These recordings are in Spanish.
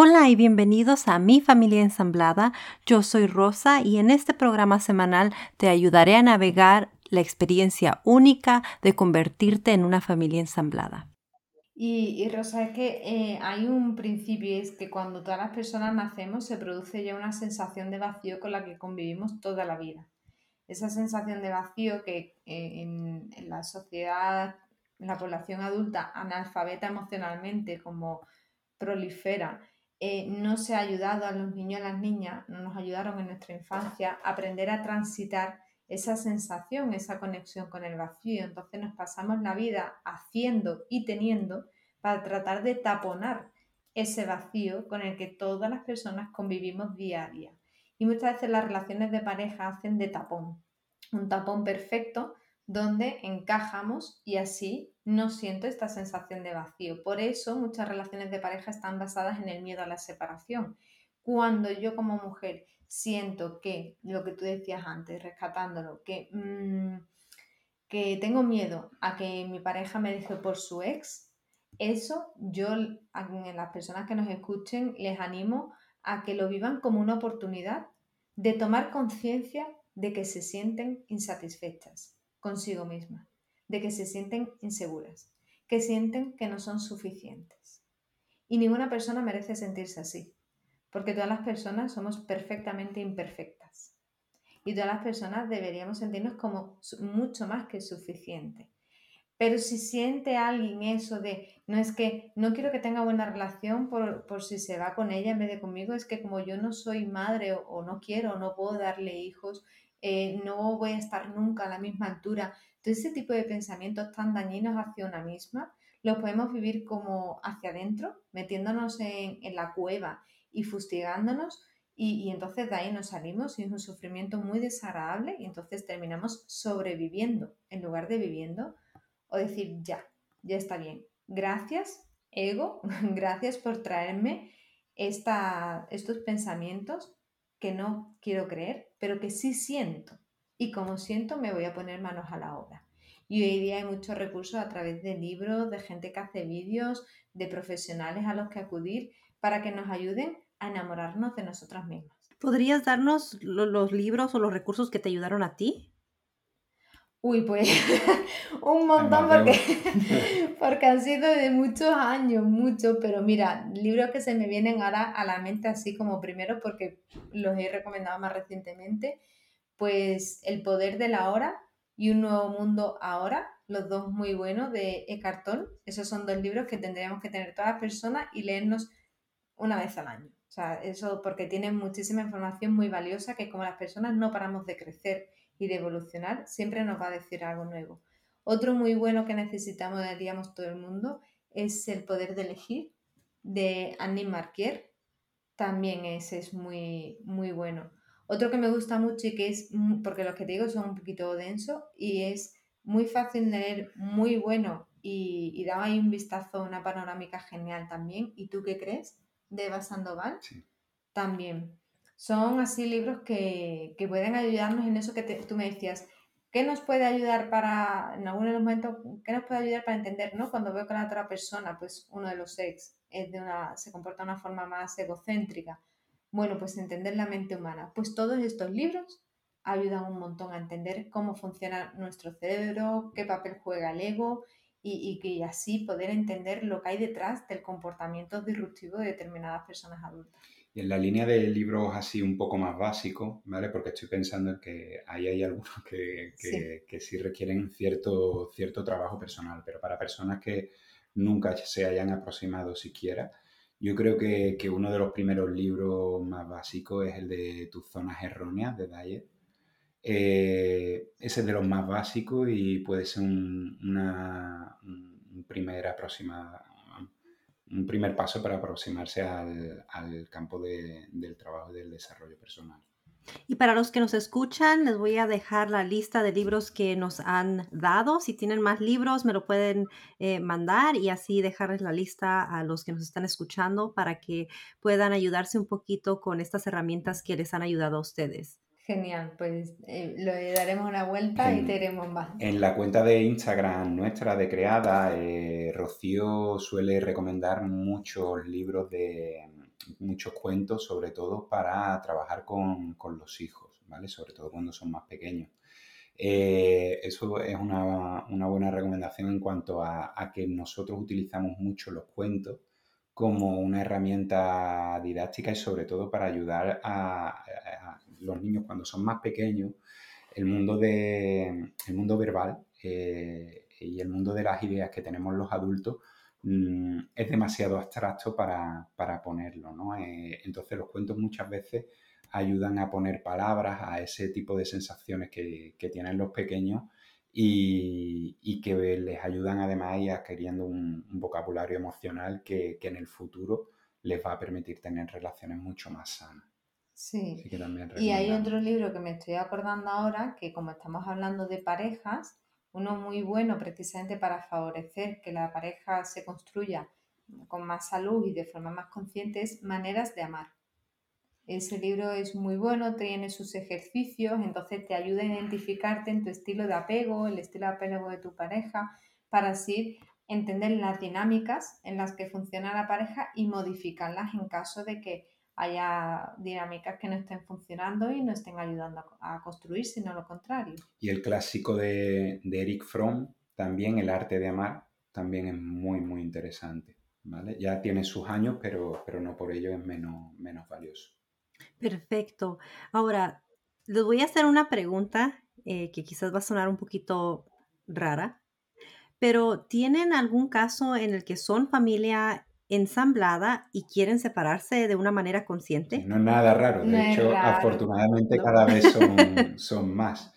Hola y bienvenidos a Mi Familia Ensamblada. Yo soy Rosa y en este programa semanal te ayudaré a navegar la experiencia única de convertirte en una familia ensamblada. Y, Rosa, es que eh, hay un principio, es que cuando todas las personas nacemos se produce ya una sensación de vacío con la que convivimos toda la vida. Esa sensación de vacío que eh, en, en la sociedad, en la población adulta analfabeta emocionalmente, como prolifera eh, no se ha ayudado a los niños y a las niñas, no nos ayudaron en nuestra infancia a aprender a transitar esa sensación, esa conexión con el vacío. Entonces nos pasamos la vida haciendo y teniendo para tratar de taponar ese vacío con el que todas las personas convivimos día a día. Y muchas veces las relaciones de pareja hacen de tapón, un tapón perfecto donde encajamos y así no siento esta sensación de vacío. Por eso muchas relaciones de pareja están basadas en el miedo a la separación. Cuando yo como mujer siento que, lo que tú decías antes, rescatándolo, que, mm, que tengo miedo a que mi pareja me deje por su ex, eso yo a las personas que nos escuchen les animo a que lo vivan como una oportunidad de tomar conciencia de que se sienten insatisfechas consigo misma, de que se sienten inseguras, que sienten que no son suficientes. Y ninguna persona merece sentirse así, porque todas las personas somos perfectamente imperfectas. Y todas las personas deberíamos sentirnos como mucho más que suficiente. Pero si siente alguien eso de, no es que no quiero que tenga buena relación por, por si se va con ella en vez de conmigo, es que como yo no soy madre o no quiero o no puedo darle hijos, eh, no voy a estar nunca a la misma altura. Todo ese tipo de pensamientos tan dañinos hacia una misma, los podemos vivir como hacia adentro, metiéndonos en, la cueva y fustigándonos y, y, entonces de ahí nos salimos y es un sufrimiento muy desagradable y entonces terminamos sobreviviendo en lugar de viviendo o decir ya, ya está bien. Gracias, ego, gracias por traerme esta, estos pensamientos que no quiero creer, pero que sí siento. Y como siento, me voy a poner manos a la obra. Y hoy día hay muchos recursos a través de libros, de gente que hace vídeos, de profesionales a los que acudir para que nos ayuden a enamorarnos de nosotras mismas. ¿Podrías darnos los libros o los recursos que te ayudaron a ti? Uy, pues un montón porque, porque han sido de muchos años, muchos, pero mira, libros que se me vienen ahora a la mente así como primero porque los he recomendado más recientemente, pues El poder de la hora y Un nuevo mundo ahora, los dos muy buenos de Tolle. Esos son dos libros que tendríamos que tener todas las personas y leernos una vez al año. O sea, eso porque tienen muchísima información muy valiosa que como las personas no paramos de crecer y de evolucionar, siempre nos va a decir algo nuevo. Otro muy bueno que necesitamos, diríamos todo el mundo, es El poder de elegir de Annie Marquier. También ese es muy, muy bueno. Otro que me gusta mucho y que es, porque los que te digo son un poquito denso y es muy fácil de leer, muy bueno y, y da ahí un vistazo, una panorámica genial también. ¿Y tú qué crees? De Eva Sandoval. También. Son así libros que, pueden ayudarnos en eso que tú me decías. ¿Qué nos puede ayudar para, en algunos momentos, qué nos puede ayudar para entender, ¿no? Cuando veo que la otra persona, pues uno de los ex, es de una, se comporta de una forma más egocéntrica. Bueno, pues entender la mente humana. Pues todos estos libros ayudan un montón a entender cómo funciona nuestro cerebro, qué papel juega el ego y, y, así poder entender lo que hay detrás del comportamiento disruptivo de determinadas personas adultas. Y en la línea de libros así un poco más básicos, ¿vale? Porque estoy pensando en que ahí hay algunos que, sí. requieren cierto, cierto trabajo personal, pero para personas que nunca se hayan aproximado siquiera, yo creo que, uno de los primeros libros más básicos es el de Tus zonas erróneas de Dyer. Eh, ese es de los más básicos y puede ser un, una, un primer aproximado un primer paso para aproximarse al, campo del trabajo y del desarrollo personal. Y para los que nos escuchan, les voy a dejar la lista de libros que nos han dado. Si tienen más libros, me lo pueden eh, mandar y así dejarles la lista a los que nos están escuchando para que puedan ayudarse un poquito con estas herramientas que les han ayudado a ustedes. Genial, pues eh, le daremos una vuelta y tenemos más. En la cuenta de Instagram nuestra de Creada, eh, Rocío suele recomendar muchos libros de, muchos cuentos, sobre todo para trabajar con, los hijos, ¿vale? Sobre todo cuando son más pequeños. Eh, eso es una, buena recomendación en cuanto a, que nosotros utilizamos mucho los cuentos como una herramienta didáctica y sobre todo para ayudar a, los niños cuando son más pequeños, el mundo, de, el mundo verbal eh, y el mundo de las ideas que tenemos los adultos mm, es demasiado abstracto para, ponerlo. ¿no? Eh, entonces los cuentos muchas veces ayudan a poner palabras a ese tipo de sensaciones que, tienen los pequeños y, que les ayudan además a ir adquiriendo un, vocabulario emocional que, en el futuro les va a permitir tener relaciones mucho más sanas. Sí. y hay otro libro que me estoy acordando ahora, que como estamos hablando de parejas, uno muy bueno precisamente para favorecer que la pareja se construya con más salud y de forma más consciente es Maneras de Amar. Ese libro es muy bueno, tiene sus ejercicios, entonces te ayuda a identificarte en tu estilo de apego, el estilo de apego de tu pareja, para así entender las dinámicas en las que funciona la pareja y modificarlas en caso de que haya dinámicas que no estén funcionando y no estén ayudando a, construir, sino lo contrario. Y el clásico de, Eric Fromm, también El arte de amar, también es muy, muy interesante. ¿vale? Ya tiene sus años, pero, pero no por ello es menos, menos valioso. Perfecto. Ahora, les voy a hacer una pregunta eh, que quizás va a sonar un poquito rara, pero ¿tienen algún caso en el que son familia ensamblada y quieren separarse de una manera consciente? No es nada raro, de hecho, afortunadamente cada vez son, más.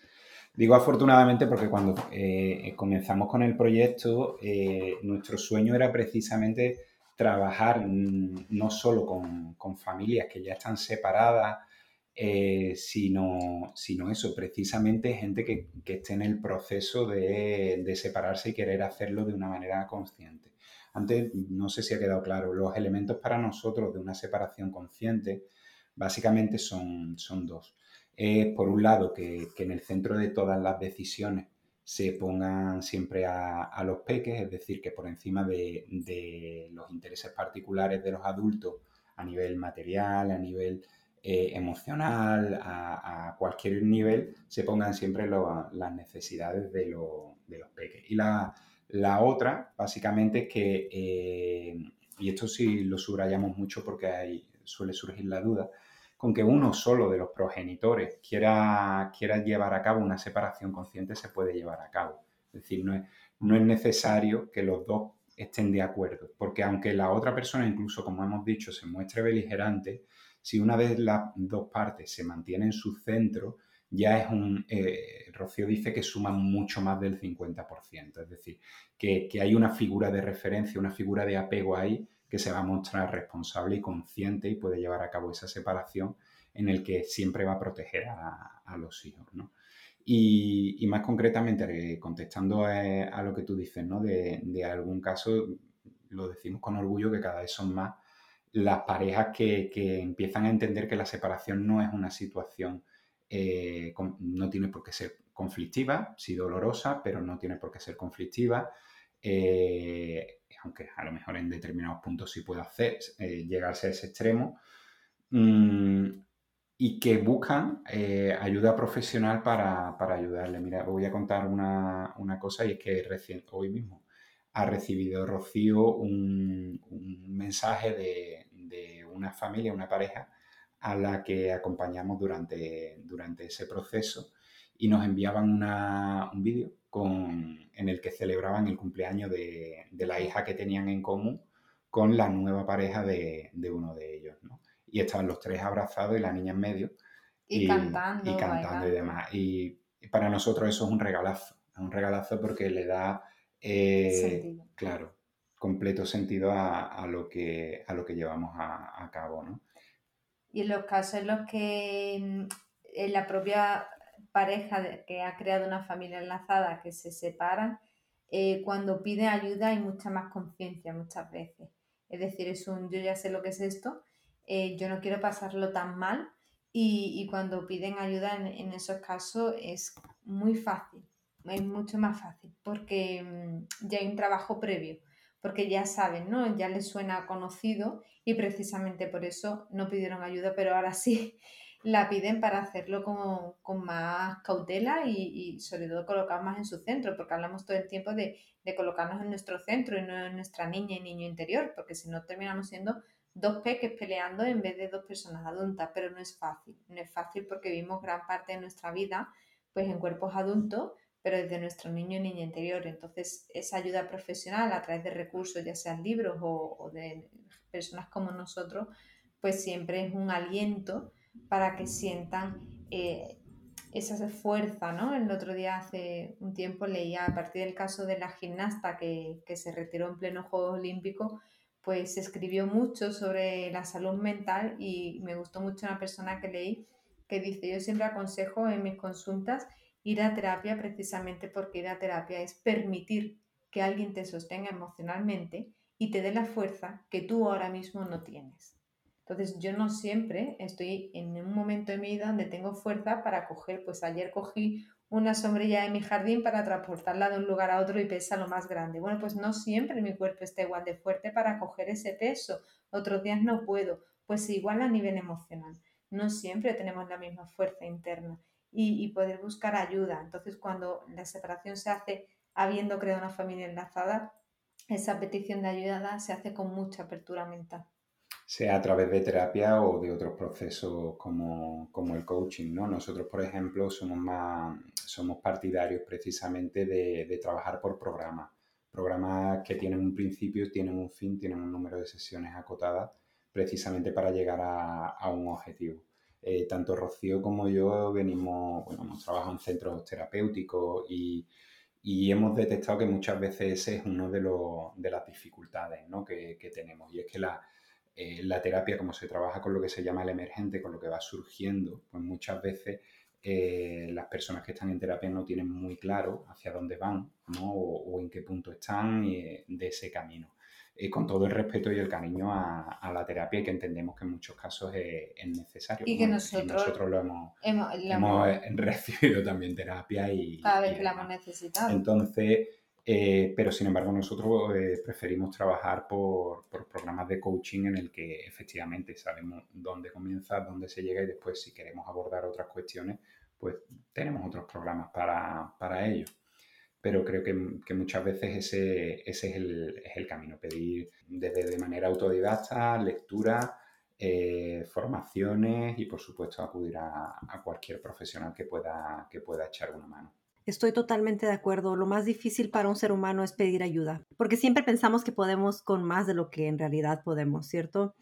Digo afortunadamente porque cuando eh, comenzamos con el proyecto, eh, nuestro sueño era precisamente trabajar no solo con, familias que ya están separadas, eh, sino, sino, eso, precisamente gente que, esté en el proceso de, separarse y querer hacerlo de una manera consciente. Antes, no sé si ha quedado claro, los elementos para nosotros de una separación consciente básicamente son, son dos. por un lado, que, que en el centro de todas las decisiones se pongan siempre a, los peques, es decir, que por encima de, los intereses particulares de los adultos a nivel material, a nivel eh, emocional, a, cualquier nivel, se pongan siempre las necesidades de, los peques. Y la, otra, básicamente, que, eh, y esto sí lo subrayamos mucho porque ahí suele surgir la duda, con que uno solo de los progenitores quiera, quiera llevar a cabo una separación consciente, se puede llevar a cabo. Es decir, no es, no es necesario que los dos estén de acuerdo, porque aunque la otra persona, incluso como hemos dicho, se muestre beligerante, si una de las dos partes se mantiene en su centro, ya es un, eh, Rocío dice que suma mucho más del 50%, es decir, que, que, hay una figura de referencia, una figura de apego ahí que se va a mostrar responsable y consciente y puede llevar a cabo esa separación en el que siempre va a proteger a, los hijos. Y, más concretamente, eh, contestando a, lo que tú dices, ¿no? de, algún caso, lo decimos con orgullo que cada vez son más las parejas que, empiezan a entender que la separación no es una situación, eh, no tiene por qué ser conflictiva, sí dolorosa, pero no tiene por qué ser conflictiva. Eh, aunque a lo mejor en determinados puntos sí puede hacer, eh, llegarse a ese extremo, mm, y que buscan ayuda profesional para, para, ayudarle. Mira, voy a contar una, cosa y es que recién, hoy mismo ha recibido Rocío un, mensaje de, una familia, una pareja, a la que acompañamos durante, durante ese proceso y nos enviaban un vídeo en el que celebraban el cumpleaños de, la hija que tenían en común con la nueva pareja de, uno de ellos. Y estaban los tres abrazados y la niña en medio. Y, cantando. Y cantando y demás. Y para nosotros eso es un regalazo. Es un regalazo porque le da, eh, claro, completo sentido a, lo, que, a lo que llevamos a, cabo. Y en los casos en los que mm, en la propia pareja que ha creado una familia enlazada que se separan, eh, cuando pide ayuda hay mucha más conciencia muchas veces. Es decir, es un yo ya sé lo que es esto, eh, yo no quiero pasarlo tan mal y, cuando piden ayuda en, esos casos es muy fácil, es mucho más fácil porque mm, ya hay un trabajo previo. Porque ya saben, ¿no? Ya les suena conocido y precisamente por eso no pidieron ayuda, pero ahora sí la piden para hacerlo con, más cautela y, sobre todo colocar más en su centro, porque hablamos todo el tiempo de, de, colocarnos en nuestro centro y no en nuestra niña y niño interior, porque si no terminamos siendo dos peques peleando en vez de dos personas adultas, pero no es fácil, no es fácil porque vivimos gran parte de nuestra vida pues en cuerpos adultos, pero desde nuestro niño y niña interior. Entonces, esa ayuda profesional a través de recursos, ya sean libros o de personas como nosotros, pues siempre es un aliento para que sientan eh, esa fuerza, ¿no? El otro día, hace un tiempo, leía a partir del caso de la gimnasta que, se retiró en pleno Juegos Olímpicos, pues escribió mucho sobre la salud mental y me gustó mucho una persona que leí que dice, yo siempre aconsejo en mis consultas ir a terapia precisamente porque ir a terapia es permitir que alguien te sostenga emocionalmente y te dé la fuerza que tú ahora mismo no tienes. Entonces yo no siempre estoy en un momento de mi vida donde tengo fuerza para coger, pues ayer cogí una sombrilla de mi jardín para transportarla de un lugar a otro y pesa lo más grande. Bueno, pues no siempre mi cuerpo está igual de fuerte para coger ese peso. Otros días no puedo. Pues igual a nivel emocional. No siempre tenemos la misma fuerza interna y, y poder buscar ayuda. Entonces cuando la separación se hace habiendo creado una familia enlazada, esa petición de ayuda se hace con mucha apertura mental sea a través de terapia o de otros procesos como, el coaching, ¿no? Nosotros, por ejemplo, somos más, somos partidarios precisamente de, trabajar por programas. Programas que tienen un principio, tienen un fin, tienen un número de sesiones acotadas, precisamente para llegar a, un objetivo. Eh, tanto Rocío como yo venimos, bueno, hemos trabajado en centros terapéuticos y, hemos detectado que muchas veces ese es uno de, de las dificultades ¿no? que, que, tenemos. Y es que la, eh, la terapia, como se trabaja con lo que se llama el emergente, con lo que va surgiendo, pues muchas veces eh, las personas que están en terapia no tienen muy claro hacia dónde van o, en qué punto están de ese camino. Con todo el respeto y el cariño a, la terapia que entendemos que en muchos casos es, necesario. Y que nosotros, lo hemos, hemos, recibido también terapia y... Cada vez que la hemos necesitado. Entonces, eh, pero sin embargo nosotros eh, preferimos trabajar por, programas de coaching en el que efectivamente sabemos dónde comienza, dónde se llega y después si queremos abordar otras cuestiones, pues tenemos otros programas para, para ello. Pero creo que, que muchas veces ese, ese es, el, es, el, camino, pedir desde de manera autodidacta, lectura, eh, formaciones y por supuesto acudir a, a cualquier profesional que pueda, que pueda echar una mano. Estoy totalmente de acuerdo. Lo más difícil para un ser humano es pedir ayuda, porque siempre pensamos que podemos con más de lo que en realidad podemos, ¿cierto?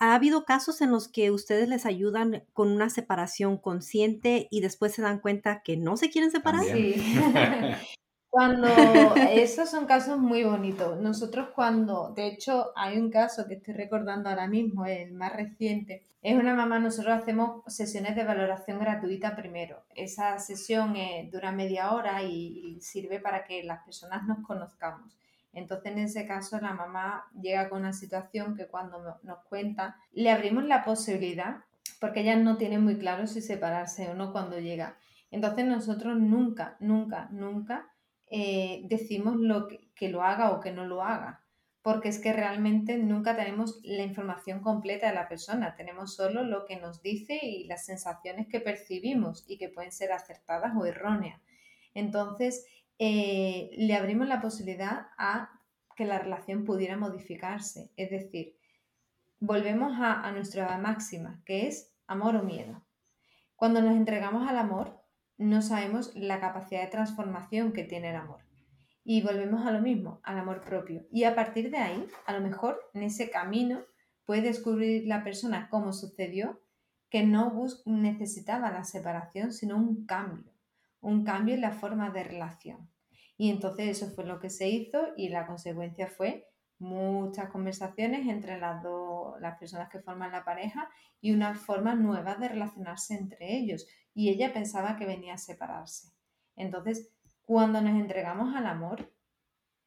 ¿Ha habido casos en los que ustedes les ayudan con una separación consciente y después se dan cuenta que no se quieren separar? Sí. Cuando esos son casos muy bonitos. Nosotros cuando, de hecho, hay un caso que estoy recordando ahora mismo, el más reciente. Es una mamá, nosotros hacemos sesiones de valoración gratuita primero. Esa sesión eh, dura media hora y, sirve para que las personas nos conozcamos. Entonces, en ese caso, la mamá llega con una situación que cuando nos cuenta, le abrimos la posibilidad, porque ella no tiene muy claro si separarse o no cuando llega. Entonces, nosotros nunca, nunca, nunca eh, decimos lo que, lo haga o que no lo haga, porque es que realmente nunca tenemos la información completa de la persona, tenemos solo lo que nos dice y las sensaciones que percibimos y que pueden ser acertadas o erróneas. Entonces, eh, le abrimos la posibilidad a que la relación pudiera modificarse, es decir, volvemos a, a nuestra máxima, que es amor o miedo. Cuando nos entregamos al amor, no sabemos la capacidad de transformación que tiene el amor. Y volvemos a lo mismo, al amor propio. Y a partir de ahí, a lo mejor en ese camino puede descubrir la persona cómo sucedió que no necesitaba la separación, sino un cambio, un cambio en la forma de relación. Y entonces eso fue lo que se hizo y la consecuencia fue muchas conversaciones entre las dos, las personas que forman la pareja y una forma nueva de relacionarse entre ellos. Y ella pensaba que venía a separarse. Entonces, cuando nos entregamos al amor,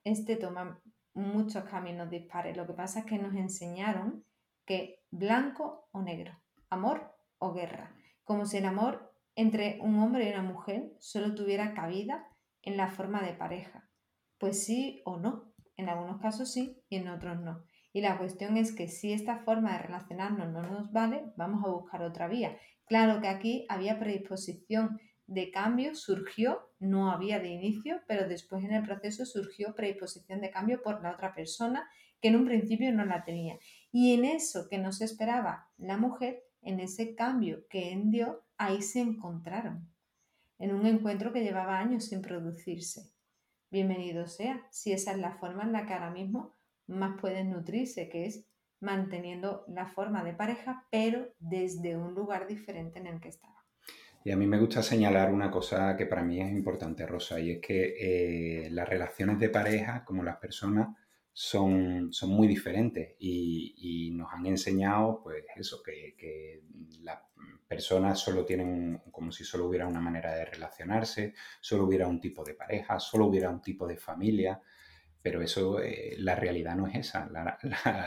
este toma muchos caminos dispares. Lo que pasa es que nos enseñaron que blanco o negro, amor o guerra, como si el amor entre un hombre y una mujer solo tuviera cabida en la forma de pareja. Pues sí o no, En algunos casos sí y en otros no. Y la cuestión es que si esta forma de relacionarnos no nos vale, vamos a buscar otra vía. Claro que aquí había predisposición de cambio, surgió, no había de inicio, pero después en el proceso surgió predisposición de cambio por la otra persona que en un principio no la tenía. Y en eso que no se esperaba la mujer, en ese cambio que él dio, ahí se encontraron, en un encuentro que llevaba años sin producirse. Bienvenido sea, si esa es la forma en la que ahora mismo más pueden nutrirse, que es manteniendo la forma de pareja, pero desde un lugar diferente en el que estaba. Y a mí me gusta señalar una cosa que para mí es importante, Rosa, y es que eh, las relaciones de pareja, como las personas, son, son muy diferentes y, nos han enseñado, pues eso, que, que, las personas solo tienen, como si solo hubiera una manera de relacionarse, solo hubiera un tipo de pareja, solo hubiera un tipo de familia, pero eso, eh, la realidad no es esa, la,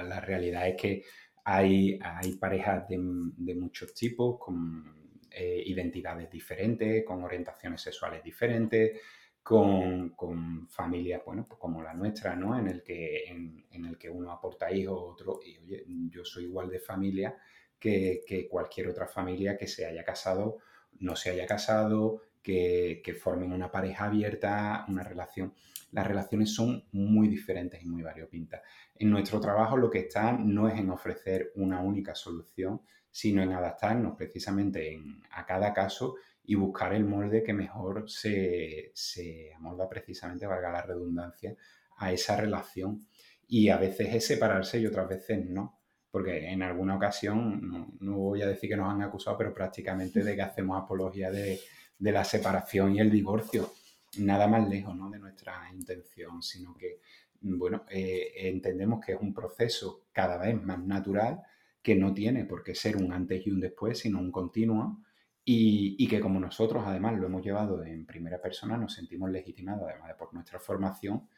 la, realidad es que hay, hay parejas de, de muchos tipos, con eh, identidades diferentes, con orientaciones sexuales diferentes, con, con familias, bueno, pues como la nuestra, ¿no? En el que, en, el que uno aporta hijos, otro, y oye, yo soy igual de familia que, cualquier otra familia que se haya casado, no se haya casado, que, que, formen una pareja abierta, una relación. Las relaciones son muy diferentes y muy variopintas. En nuestro trabajo lo que está no es en ofrecer una única solución, sino en adaptarnos precisamente a cada caso y buscar el molde que mejor se, se amolda precisamente, valga la redundancia, a esa relación. Y a veces es separarse y otras veces no. Porque en alguna ocasión, no, voy a decir que nos han acusado, pero prácticamente de que hacemos apología de, la separación y el divorcio. Nada más lejos ¿no? de nuestra intención, sino que, bueno, eh, entendemos que es un proceso cada vez más natural que no tiene por qué ser un antes y un después, sino un continuo, y, que como nosotros además lo hemos llevado en primera persona, nos sentimos legitimados, además de por nuestra formación,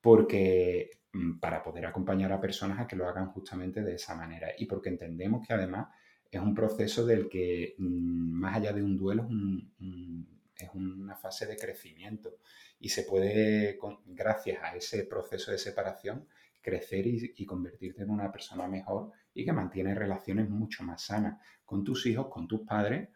porque mm, para poder acompañar a personas a que lo hagan justamente de esa manera, y porque entendemos que además es un proceso del que, mm, más allá de un duelo, es, una fase de crecimiento y se puede, gracias a ese proceso de separación, crecer y, convertirte en una persona mejor y que mantiene relaciones mucho más sanas con tus hijos, con tus padres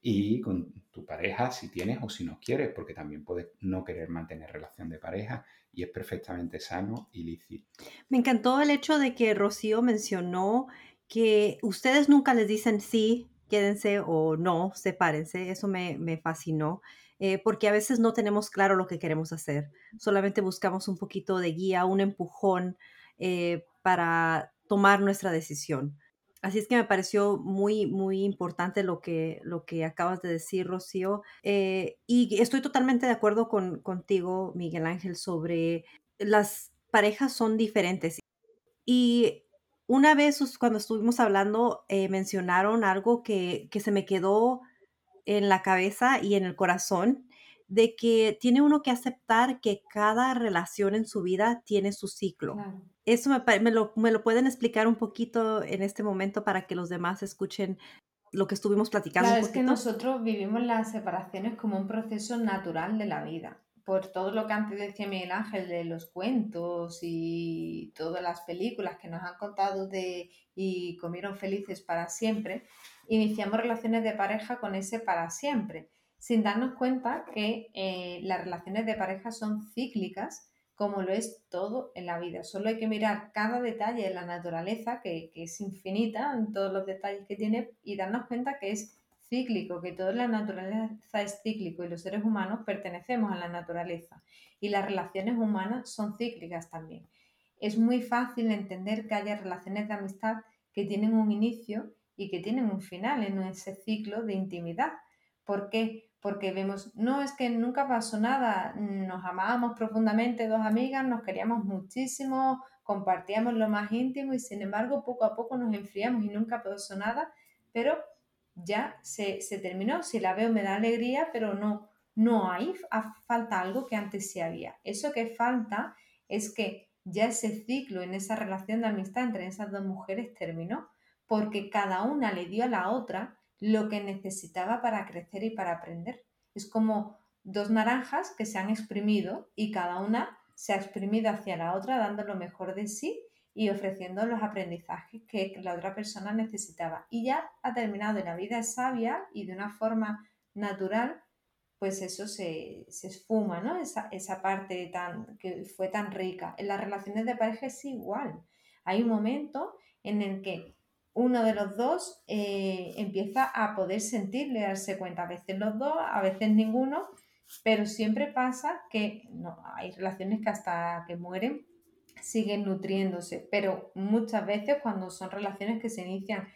y con tu pareja si tienes o si no quieres, porque también puedes no querer mantener relación de pareja y es perfectamente sano y lícito. Me encantó el hecho de que Rocío mencionó que ustedes nunca les dicen sí, quédense o no, sepárense. Eso me, me fascinó. Eh, porque a veces no tenemos claro lo que queremos hacer. Solamente buscamos un poquito de guía, un empujón eh, para tomar nuestra decisión. Así es que me pareció muy, muy importante lo que, lo que acabas de decir, Rocío. Eh, y estoy totalmente de acuerdo con, contigo, Miguel Ángel, sobre las parejas son diferentes. Y una vez cuando estuvimos hablando, mencionaron algo que, que se me quedó en la cabeza y en el corazón de que tiene uno que aceptar que cada relación en su vida tiene su ciclo. Eso me, lo, me, lo, pueden explicar un poquito en este momento para que los demás escuchen lo que estuvimos platicando. Claro, es que nosotros vivimos las separaciones como un proceso natural de la vida. Por todo lo que antes decía Miguel Ángel de los cuentos y todas las películas que nos han contado de y comieron felices para siempre, iniciamos relaciones de pareja con ese para siempre, sin darnos cuenta que eh, las relaciones de pareja son cíclicas, como lo es todo en la vida. Solo hay que mirar cada detalle de la naturaleza, que, que es infinita en todos los detalles que tiene, y darnos cuenta que es cíclico, que toda la naturaleza es cíclico y los seres humanos pertenecemos a la naturaleza y las relaciones humanas son cíclicas también. Es muy fácil entender que haya relaciones de amistad que tienen un inicio y que tienen un final en ese ciclo de intimidad. ¿Por qué? Porque vemos, no es que nunca pasó nada, nos amábamos profundamente dos amigas, nos queríamos muchísimo, compartíamos lo más íntimo y sin embargo poco a poco nos enfriamos y nunca pasó nada, pero ya se, terminó. Si la veo me da alegría, pero no, no hay, falta algo que antes sí había. Eso que falta es que ya ese ciclo en esa relación de amistad entre esas dos mujeres terminó porque cada una le dio a la otra lo que necesitaba para crecer y para aprender. Es como dos naranjas que se han exprimido y cada una se ha exprimido hacia la otra dando lo mejor de sí y ofreciendo los aprendizajes que la otra persona necesitaba. Y ya ha terminado, la vida es sabia y de una forma natural, pues eso se, esfuma, ¿no? Esa, esa, parte tan, que fue tan rica. En las relaciones de pareja es igual. Hay un momento en el que uno de los dos eh, empieza a poder sentirle, darse cuenta. A veces los dos, a veces ninguno, pero siempre pasa que no, hay relaciones que hasta que mueren siguen nutriéndose, pero muchas veces cuando son relaciones que se inician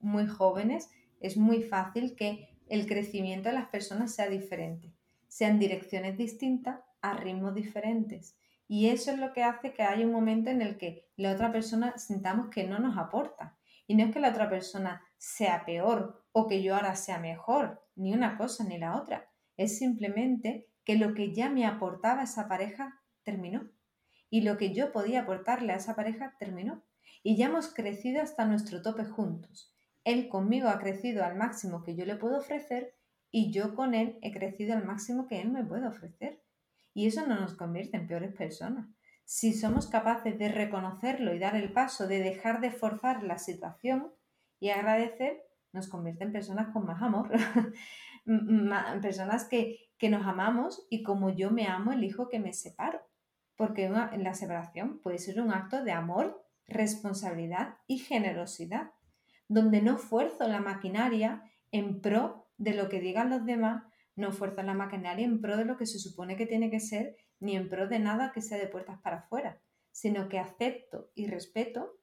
muy jóvenes, es muy fácil que el crecimiento de las personas sea diferente, sean direcciones distintas a ritmos diferentes. Y eso es lo que hace que haya un momento en el que la otra persona sintamos que no nos aporta. Y no es que la otra persona sea peor o que yo ahora sea mejor, ni una cosa ni la otra. Es simplemente que lo que ya me aportaba esa pareja terminó y lo que yo podía aportarle a esa pareja terminó. Y ya hemos crecido hasta nuestro tope juntos. Él conmigo ha crecido al máximo que yo le puedo ofrecer y yo con él he crecido al máximo que él me puede ofrecer. Y eso no nos convierte en peores personas. Si somos capaces de reconocerlo y dar el paso de dejar de forzar la situación y agradecer, nos convierte en personas con más amor, personas que, que nos amamos y como yo me amo, elijo que me separo porque la separación puede ser un acto de amor, responsabilidad y generosidad, donde no fuerzo la maquinaria en pro de lo que digan los demás, no fuerzo la maquinaria en pro de lo que se supone que tiene que ser, ni en pro de nada que sea de puertas para afuera, sino que acepto y respeto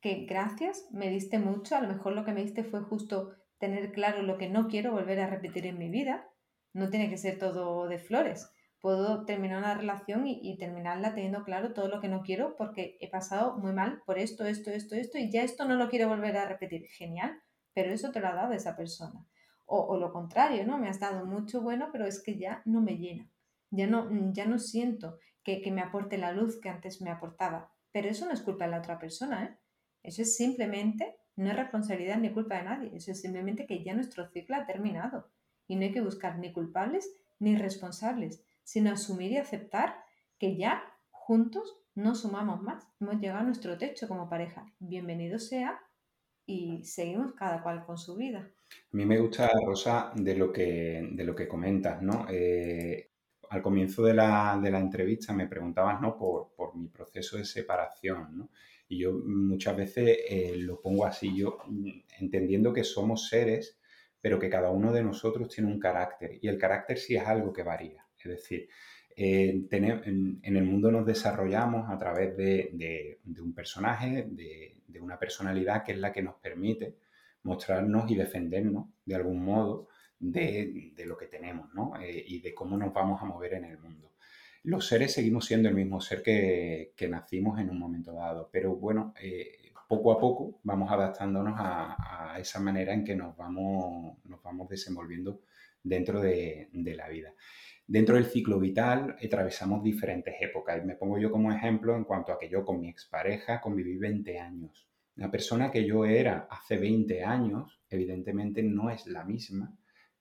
que gracias, me diste mucho, a lo mejor lo que me diste fue justo tener claro lo que no quiero volver a repetir en mi vida, no tiene que ser todo de flores, puedo terminar una relación y, terminarla teniendo claro todo lo que no quiero porque he pasado muy mal por esto, esto, esto, esto y ya esto no lo quiero volver a repetir. Genial, pero eso te lo ha dado esa persona. O, lo contrario, ¿no? Me has dado mucho bueno, pero es que ya no me llena. Ya no, ya no siento que, que me aporte la luz que antes me aportaba. Pero eso no es culpa de la otra persona, ¿eh? Eso es simplemente, no es responsabilidad ni culpa de nadie. Eso es simplemente que ya nuestro ciclo ha terminado. Y no hay que buscar ni culpables ni responsables sino asumir y aceptar que ya juntos no sumamos más. Hemos llegado a nuestro techo como pareja. Bienvenido sea y seguimos cada cual con su vida. A mí me gusta, Rosa, de lo que, de lo que comentas, ¿no? Eh, al comienzo de la, entrevista me preguntabas, ¿no? Por, mi proceso de separación, ¿no? Y yo muchas veces eh, lo pongo así, yo entendiendo que somos seres, pero que cada uno de nosotros tiene un carácter. Y el carácter sí es algo que varía. Es decir, en, el mundo nos desarrollamos a través de, un personaje, de, una personalidad que es la que nos permite mostrarnos y defendernos de algún modo de, lo que tenemos eh, y de cómo nos vamos a mover en el mundo. Los seres seguimos siendo el mismo ser que, nacimos en un momento dado, pero bueno, eh, poco a poco vamos adaptándonos a, esa manera en que nos vamos, nos vamos desenvolviendo dentro de la vida. Dentro del ciclo vital atravesamos diferentes épocas. Me pongo yo como ejemplo en cuanto a que yo con mi expareja conviví 20 años. La persona que yo era hace 20 años, evidentemente no es la misma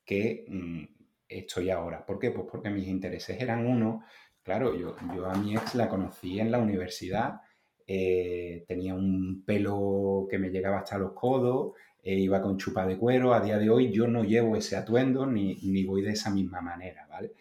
que mm, estoy ahora. ¿Por qué? Pues porque mis intereses eran uno. Claro, yo, yo a mi ex la conocí en la universidad, eh, tenía un pelo que me llegaba hasta los codos, eh, iba con chupa de cuero. A día de hoy yo no llevo ese atuendo ni, ni voy de esa misma manera, ¿vale?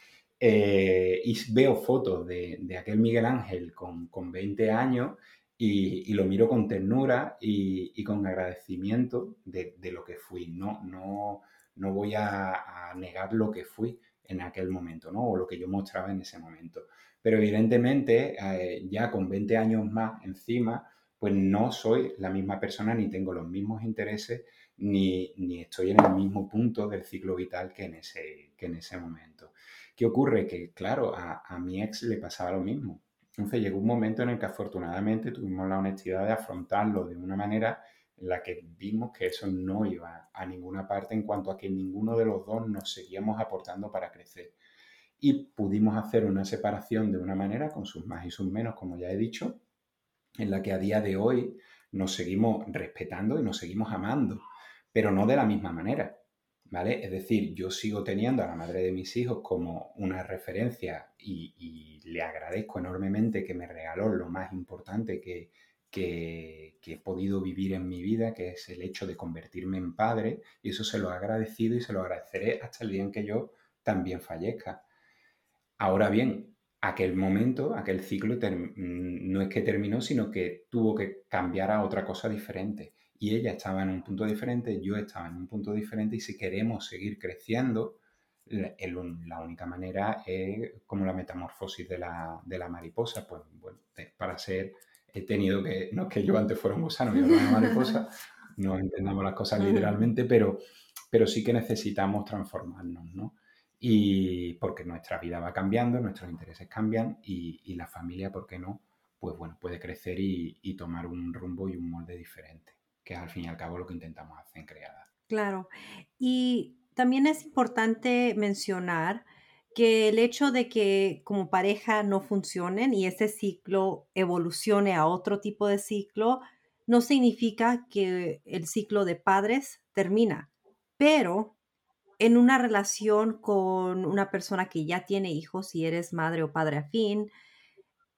Eh, y veo fotos de, aquel Miguel Ángel con, 20 años y, lo miro con ternura y, con agradecimiento de, lo que fui. No, no, no voy a, negar lo que fui en aquel momento, ¿no? O lo que yo mostraba en ese momento. Pero evidentemente, eh, ya con 20 años más encima, pues no soy la misma persona, ni tengo los mismos intereses, ni, ni estoy en el mismo punto del ciclo vital que en ese, que en ese momento. ¿Qué ocurre? Que, claro, a, mi ex le pasaba lo mismo. Entonces llegó un momento en el que afortunadamente tuvimos la honestidad de afrontarlo de una manera en la que vimos que eso no iba a ninguna parte en cuanto a que ninguno de los dos nos seguíamos aportando para crecer. Y pudimos hacer una separación de una manera, con sus más y sus menos, como ya he dicho, en la que a día de hoy nos seguimos respetando y nos seguimos amando, pero no de la misma manera. ¿Vale? Es decir, yo sigo teniendo a la madre de mis hijos como una referencia y, le agradezco enormemente que me regaló lo más importante que, que, he podido vivir en mi vida, que es el hecho de convertirme en padre, y eso se lo he agradecido y se lo agradeceré hasta el día en que yo también fallezca. Ahora bien, aquel momento, aquel ciclo mm, no es que terminó, sino que tuvo que cambiar a otra cosa diferente. Y ella estaba en un punto diferente, yo estaba en un punto diferente y si queremos seguir creciendo, la única manera es como la metamorfosis de la, mariposa. Pues bueno, para ser, he tenido que, no es que yo antes fuera un gusano y ahora una mariposa, no entendamos las cosas literalmente, pero, pero sí que necesitamos transformarnos, ¿no? y porque nuestra vida va cambiando, nuestros intereses cambian y, la familia, ¿por qué no? Pues bueno, puede crecer y, tomar un rumbo y un molde diferente, que es al fin y al cabo lo que intentamos hacer en Creada. Claro. Y también es importante mencionar que el hecho de que como pareja no funcionen y ese ciclo evolucione a otro tipo de ciclo, no significa que el ciclo de padres termina, pero en una relación con una persona que ya tiene hijos, si eres madre o padre afín,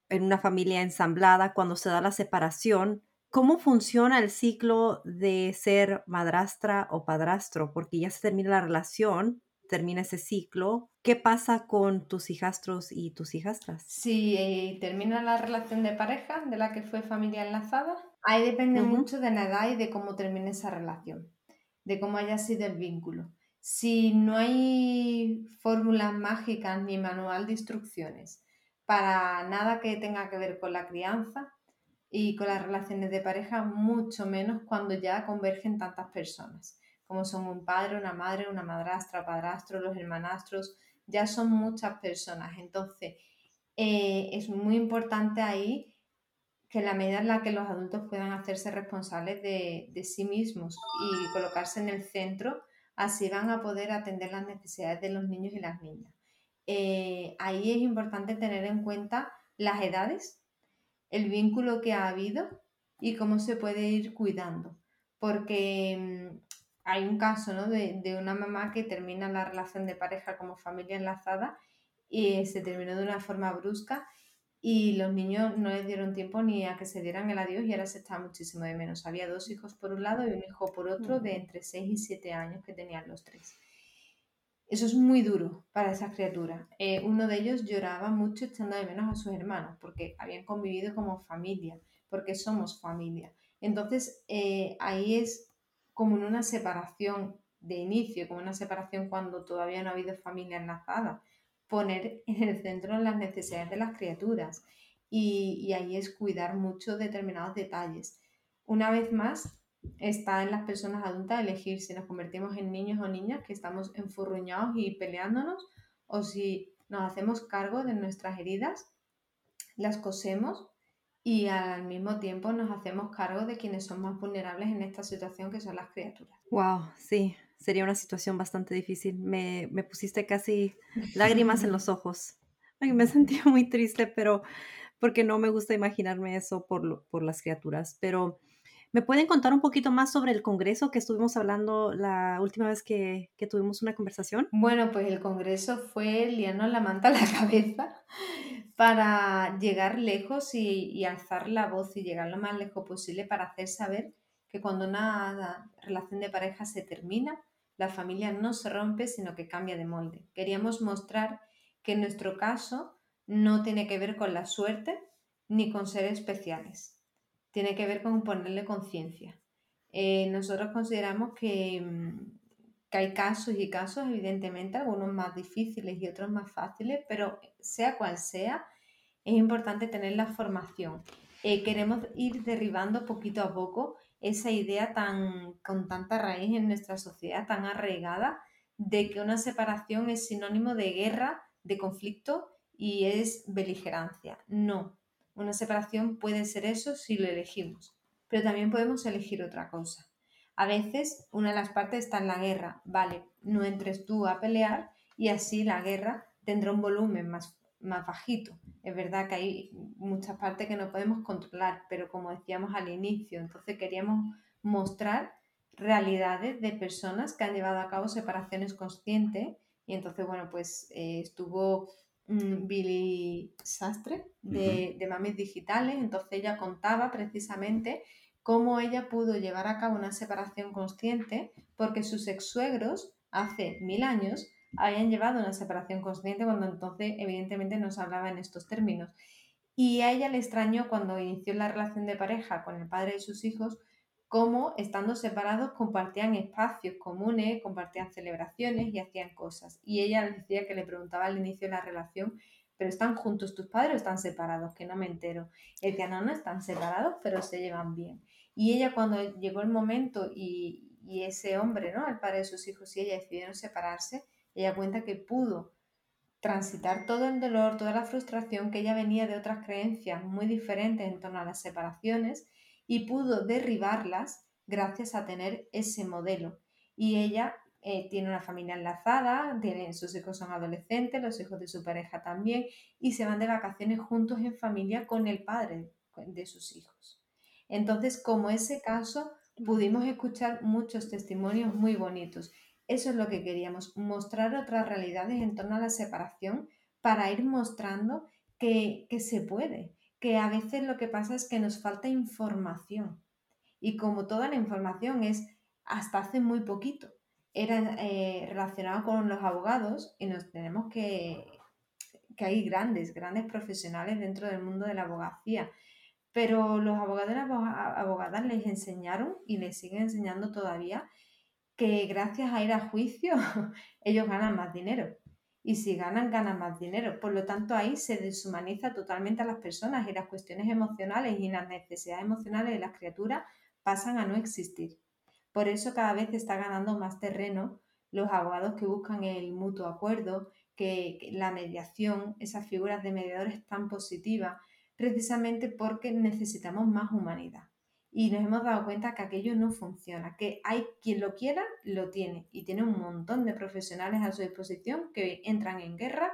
en una familia ensamblada, cuando se da la separación, ¿cómo funciona el ciclo de ser madrastra o padrastro? Porque ya se termina la relación, termina ese ciclo. ¿Qué pasa con tus hijastros y tus hijastras? Si eh, termina la relación de pareja de la que fue familia enlazada, ahí depende mucho de la edad y de cómo termine esa relación, de cómo haya sido el vínculo. Si no hay fórmulas mágicas ni manual de instrucciones para nada que tenga que ver con la crianza y con las relaciones de pareja, mucho menos cuando ya convergen tantas personas, como son un padre, una madre, una madrastra, padrastro, los hermanastros, ya son muchas personas. Entonces, eh, es muy importante ahí que la medida en la que los adultos puedan hacerse responsables de, de sí mismos y colocarse en el centro, Así van a poder atender las necesidades de los niños y las niñas. Eh, ahí es importante tener en cuenta las edades, el vínculo que ha habido y cómo se puede ir cuidando. Porque mm, hay un caso de, de, una mamá que termina la relación de pareja como familia enlazada y se terminó de una forma brusca y los niños no les dieron tiempo ni a que se dieran el adiós y ahora se está muchísimo de menos. Había dos hijos por un lado y un hijo por otro de entre 6 y 7 años que tenían los tres. Eso es muy duro para esas criaturas. Eh, uno de ellos lloraba mucho echando de menos a sus hermanos porque habían convivido como familia, porque somos familia. Entonces eh, ahí es como en una separación de inicio, como una separación cuando todavía no ha habido familia enlazada poner en el centro las necesidades de las criaturas y, ahí es cuidar mucho determinados detalles. Una vez más, está en las personas adultas elegir si nos convertimos en niños o niñas que estamos enfurruñados y peleándonos o si nos hacemos cargo de nuestras heridas, las cosemos y al mismo tiempo nos hacemos cargo de quienes son más vulnerables en esta situación que son las criaturas. Wow, sí, sería una situación bastante difícil. Me, me pusiste casi lágrimas en los ojos. me sentía muy triste, pero porque no me gusta imaginarme eso por, por las criaturas. Pero, ¿me pueden contar un poquito más sobre el Congreso que estuvimos hablando la última vez que, tuvimos una conversación? Bueno, pues el Congreso fue liarnos la manta a la cabeza para llegar lejos y, y alzar la voz y llegar lo más lejos posible para hacer saber que cuando una relación de pareja se termina, la familia no se rompe, sino que cambia de molde. Queríamos mostrar que en nuestro caso no tiene que ver con la suerte ni con ser especiales. Tiene que ver con ponerle conciencia. Eh, nosotros consideramos que, mm, que, hay casos y casos, evidentemente, algunos más difíciles y otros más fáciles, pero sea cual sea, es importante tener la formación. Eh, queremos ir derribando poquito a poco esa idea tan con tanta raíz en nuestra sociedad, tan arraigada, de que una separación es sinónimo de guerra, de conflicto y es beligerancia. No, una separación puede ser eso si lo elegimos, pero también podemos elegir otra cosa. A veces una de las partes está en la guerra, vale, no entres tú a pelear y así la guerra tendrá un volumen más más bajito. Es verdad que hay muchas partes que no podemos controlar, pero como decíamos al inicio, entonces queríamos mostrar realidades de personas que han llevado a cabo separaciones conscientes y entonces, bueno, pues eh, estuvo Billy Sastre de, de Mamis Digitales, entonces ella contaba precisamente cómo ella pudo llevar a cabo una separación consciente porque sus ex suegros hace mil años habían llevado una separación consciente cuando entonces evidentemente no se hablaba en estos términos. Y a ella le extrañó cuando inició la relación de pareja con el padre de sus hijos, cómo estando separados compartían espacios comunes, compartían celebraciones y hacían cosas. Y ella decía que le preguntaba al inicio de la relación, pero ¿están juntos tus padres o están separados? Que no me entero. Y decía, no, no están separados, pero se llevan bien. Y ella cuando llegó el momento y, y ese hombre, ¿no? El padre de sus hijos y ella decidieron separarse, ella cuenta que pudo transitar todo el dolor, toda la frustración que ella venía de otras creencias muy diferentes en torno a las separaciones y pudo derribarlas gracias a tener ese modelo. Y ella eh, tiene una familia enlazada, sus hijos son adolescentes, los hijos de su pareja también, y se van de vacaciones juntos en familia con el padre de sus hijos. Entonces, como ese caso, pudimos escuchar muchos testimonios muy bonitos eso es lo que queríamos, mostrar otras realidades en torno a la separación para ir mostrando que, se puede, que a veces lo que pasa es que nos falta información. Y como toda la información es hasta hace muy poquito, era eh, relacionado con los abogados y nos tenemos que, que hay grandes, grandes profesionales dentro del mundo de la abogacía. Pero los abogados y las abogadas les enseñaron y les siguen enseñando todavía que gracias a ir a juicio ellos ganan más dinero. Y si ganan, ganan más dinero. Por lo tanto, ahí se deshumaniza totalmente a las personas y las cuestiones emocionales y las necesidades emocionales de las criaturas pasan a no existir. Por eso cada vez está ganando más terreno los abogados que buscan el mutuo acuerdo, que, que la mediación, esas figuras de mediadores tan positivas, precisamente porque necesitamos más humanidad y nos hemos dado cuenta que aquello no funciona, que hay quien lo quiera, lo tiene y tiene un montón de profesionales a su disposición que entran en guerra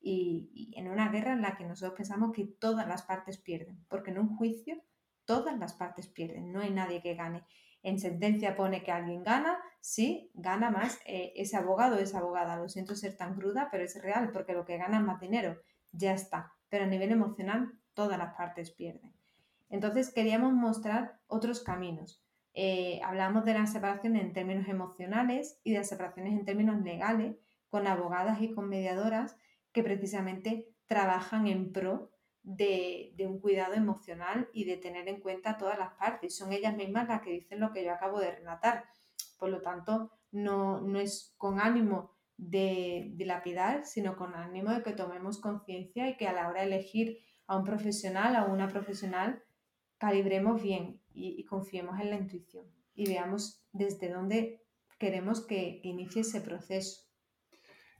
y, en una guerra en la que nosotros pensamos que todas las partes pierden, porque en un juicio todas las partes pierden, no hay nadie que gane. En sentencia pone que alguien gana, sí, gana más eh, ese abogado o esa abogada. Lo siento ser tan cruda, pero es real, porque lo que gana es más dinero, ya está. Pero a nivel emocional, todas las partes pierden. Entonces queríamos mostrar otros caminos. Eh, hablamos de la separación en términos emocionales y de las separaciones en términos legales con abogadas y con mediadoras que precisamente trabajan en pro de, un cuidado emocional y de tener en cuenta todas las partes. Son ellas mismas las que dicen lo que yo acabo de relatar. Por lo tanto, no, no es con ánimo de dilapidar, sino con ánimo de que tomemos conciencia y que a la hora de elegir a un profesional, a una profesional, calibremos bien y, confiemos en la intuición y veamos desde dónde queremos que, inicie ese proceso.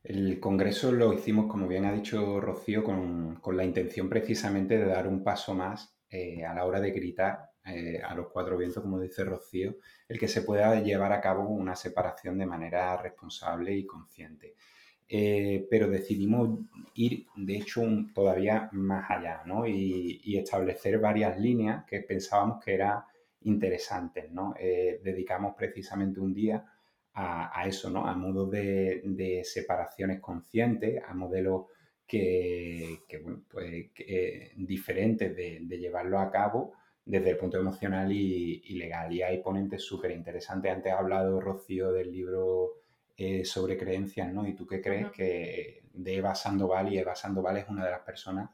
El congreso lo hicimos, como bien ha dicho Rocío, con, la intención precisamente de dar un paso más eh, a la hora de gritar eh, a los cuatro vientos, como dice Rocío, el que se pueda llevar a cabo una separación de manera responsable y consciente. Eh, pero decidimos ir, de hecho, todavía más allá, ¿no? Y, establecer varias líneas que pensábamos que eran interesantes, ¿no? Eh, dedicamos precisamente un día a, eso, ¿no? A modos de, separaciones conscientes, a modelos que, bueno, pues, diferentes de, llevarlo a cabo desde el punto emocional y, y legal. Y hay ponentes súper interesantes. Antes ha hablado Rocío del libro eh, sobre creencias, ¿no? ¿Y tú qué crees que de Eva Sandoval, y Eva Sandoval es una de las personas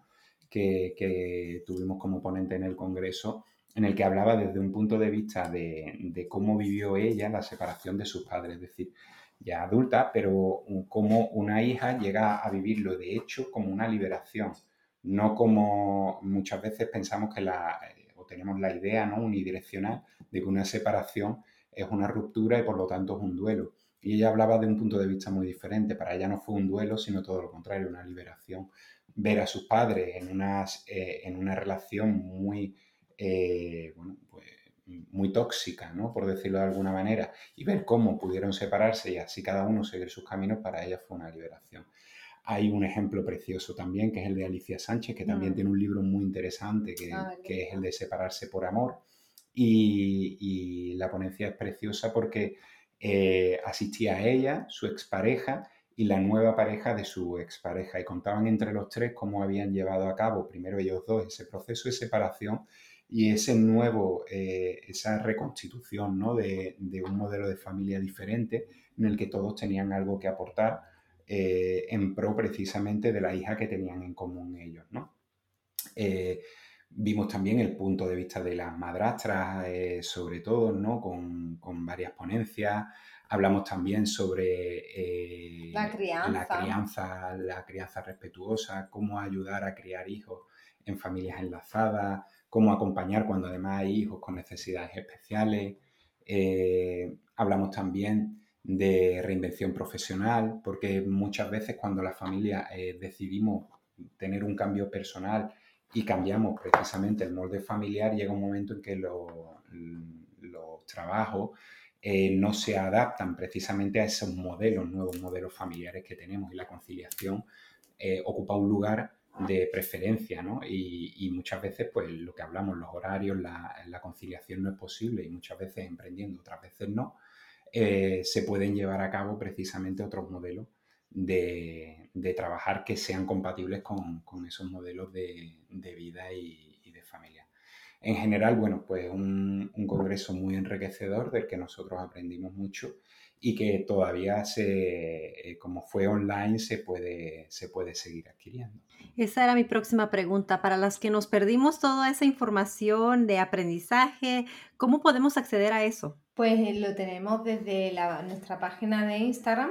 que, tuvimos como ponente en el Congreso, en el que hablaba desde un punto de vista de, cómo vivió ella la separación de sus padres, es decir, ya adulta, pero cómo una hija llega a vivirlo de hecho como una liberación, no como muchas veces pensamos que la, o tenemos la idea ¿no? unidireccional de que una separación es una ruptura y por lo tanto es un duelo. Y ella hablaba de un punto de vista muy diferente. Para ella no fue un duelo, sino todo lo contrario, una liberación. Ver a sus padres en, unas, eh, en una relación muy, eh, bueno, pues, muy tóxica, ¿no? por decirlo de alguna manera, y ver cómo pudieron separarse y así cada uno seguir sus caminos, para ella fue una liberación. Hay un ejemplo precioso también, que es el de Alicia Sánchez, que también mm. tiene un libro muy interesante, que, que es el de Separarse por Amor y, la ponencia es preciosa porque eh, asistía a ella, su expareja y la nueva pareja de su expareja y contaban entre los tres cómo habían llevado a cabo, primero ellos dos, ese proceso de separación y ese nuevo, eh, esa reconstitución ¿no? de, un modelo de familia diferente en el que todos tenían algo que aportar eh, en pro precisamente de la hija que tenían en común ellos. ¿no? Vimos también el punto de vista de las madrastras, eh, sobre todo, ¿no? Con, varias ponencias. Hablamos también sobre eh, la, crianza. la, crianza. la crianza, respetuosa, cómo ayudar a criar hijos en familias enlazadas, cómo acompañar cuando además hay hijos con necesidades especiales. Eh, hablamos también de reinvención profesional, porque muchas veces cuando la familia decidimos tener un cambio personal, y cambiamos precisamente el molde familiar, llega un momento en que los trabajos eh, no se adaptan precisamente a esos modelos, nuevos modelos familiares que tenemos y la conciliación eh, ocupa un lugar de preferencia, ¿no? Y, muchas veces, pues lo que hablamos, los horarios, la, conciliación no es posible y muchas veces emprendiendo, otras veces no, eh, se pueden llevar a cabo precisamente otros modelos de, trabajar que sean compatibles con, esos modelos de, vida y, de familia. En general, bueno, pues un, congreso muy enriquecedor del que nosotros aprendimos mucho y que todavía se, eh, como fue online, se puede, se puede seguir adquiriendo. Esa era mi próxima pregunta. Para las que nos perdimos toda esa información de aprendizaje, ¿cómo podemos acceder a eso? Pues eh, lo tenemos desde nuestra página de Instagram,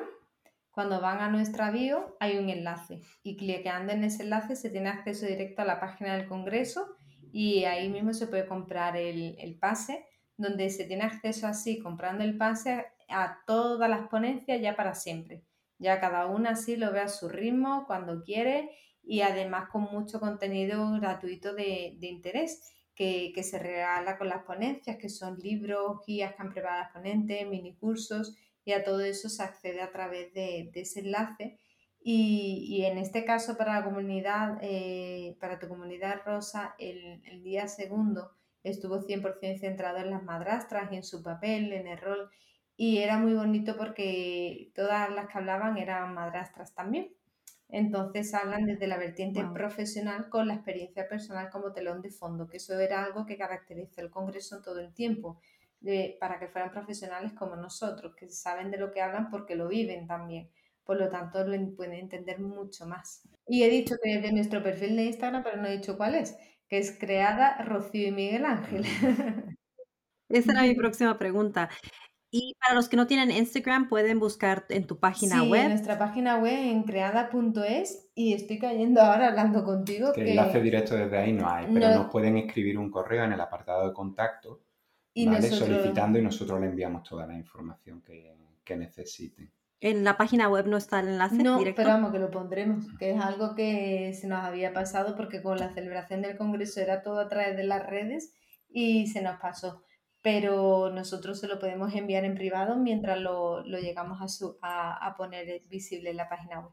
cuando van a nuestra bio hay un enlace y clicando en ese enlace se tiene acceso directo a la página del Congreso y ahí mismo se puede comprar el, pase, donde se tiene acceso así, comprando el pase, a todas las ponencias ya para siempre. Ya cada una así lo ve a su ritmo, cuando quiere y además con mucho contenido gratuito de, interés que, que, se regala con las ponencias, que son libros, guías que han preparado las ponentes, mini cursos y a todo eso se accede a través de, ese enlace. Y, en este caso para la comunidad, eh, para tu comunidad rosa, el, día segundo estuvo 100% centrado en las madrastras y en su papel, en el rol. Y era muy bonito porque todas las que hablaban eran madrastras también. Entonces hablan desde la vertiente profesional con la experiencia personal como telón de fondo, que eso era algo que caracteriza el Congreso en todo el tiempo para que fueran profesionales como nosotros, que saben de lo que hablan porque lo viven también. Por lo tanto, lo pueden entender mucho más. Y he dicho que es de nuestro perfil de Instagram, pero no he dicho cuál es, que es creada Rocío y Miguel Ángel. Esa era mi próxima pregunta. Y para los que no tienen Instagram, pueden buscar en tu página sí, web. En nuestra página web en creada.es y estoy cayendo ahora hablando contigo. Que, el enlace directo desde ahí no hay, pero nos pueden escribir un correo en el apartado de contacto y solicitando y nosotros le enviamos toda la información que, que necesiten. ¿En la página web no está el enlace? No, pero vamos, que lo pondremos, que es algo que se nos había pasado porque con la celebración del Congreso era todo a través de las redes y se nos pasó. Pero nosotros se lo podemos enviar en privado mientras lo, lo llegamos a, su, a, a, poner visible en la página web.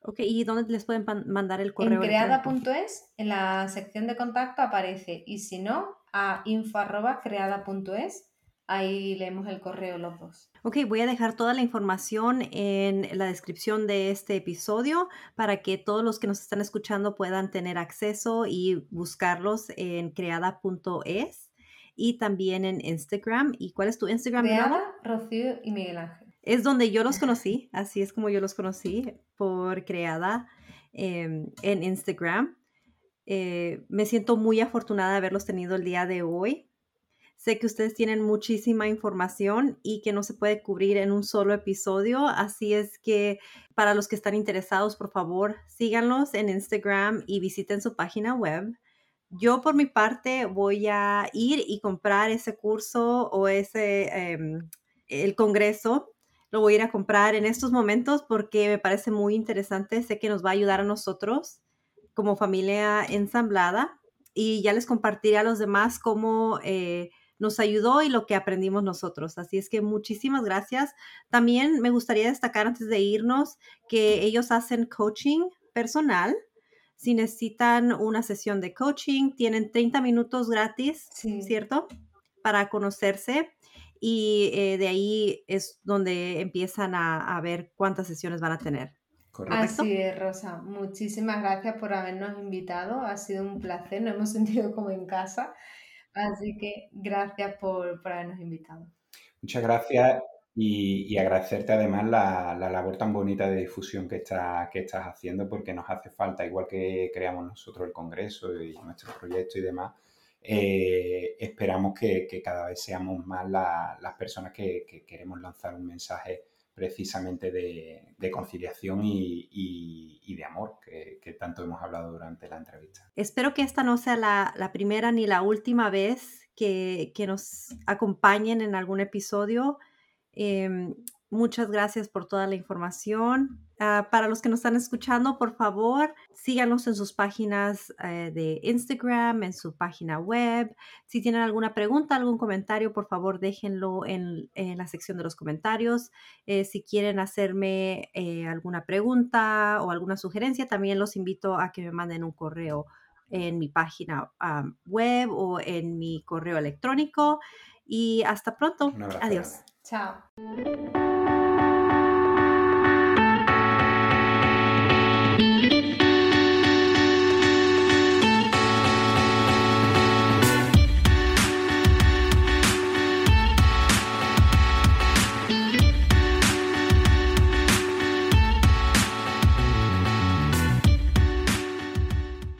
Ok, ¿y dónde les pueden mandar el correo? En creada.es, en la sección de contacto aparece, y si no, a info.creada.es. Ahí leemos el correo los dos. Ok, voy a dejar toda la información en la descripción de este episodio para que todos los que nos están escuchando puedan tener acceso y buscarlos en creada.es y también en Instagram. ¿Y cuál es tu Instagram? Creada, Rocío y Miguel Ángel. Es donde yo los conocí, así es como yo los conocí, por Creada em, en Instagram. Eh, me siento muy afortunada de haberlos tenido el día de hoy. Sé que ustedes tienen muchísima información y que no se puede cubrir en un solo episodio, así es que para los que están interesados, por favor, síganlos en Instagram y visiten su página web. Yo por mi parte voy a ir y comprar ese curso o ese, em, el congreso. Lo voy a ir a comprar en estos momentos porque me parece muy interesante. Sé que nos va a ayudar a nosotros como familia ensamblada y ya les compartiré a los demás cómo eh, nos ayudó y lo que aprendimos nosotros. Así es que muchísimas gracias. También me gustaría destacar antes de irnos que ellos hacen coaching personal. Si necesitan una sesión de coaching, tienen 30 minutos gratis, ¿cierto? para conocerse y eh, de ahí es donde empiezan a, ver cuántas sesiones van a tener. Así es, Rosa. Muchísimas gracias por habernos invitado. Ha sido un placer, nos hemos sentido como en casa. Así que gracias por, habernos invitado. Muchas gracias y, agradecerte además la, labor tan bonita de difusión que, está, que estás haciendo porque nos hace falta, igual que creamos nosotros el Congreso y nuestro proyecto y demás, eh, esperamos que, cada vez seamos más las personas que, queremos lanzar un mensaje precisamente de, conciliación y, de amor que, tanto hemos hablado durante la entrevista. Espero que esta no sea la, primera ni la última vez que, nos acompañen en algún episodio. Em, Muchas gracias por toda la información. Ah, para los que nos están escuchando, por favor, síganos en sus páginas eh, de Instagram, en su página web. Si tienen alguna pregunta, algún comentario, por favor, déjenlo en, la sección de los comentarios. Eh, si quieren hacerme eh, alguna pregunta o alguna sugerencia, también los invito a que me manden un correo en mi página ah, web o en mi correo electrónico. Y hasta pronto. Adiós. Chao.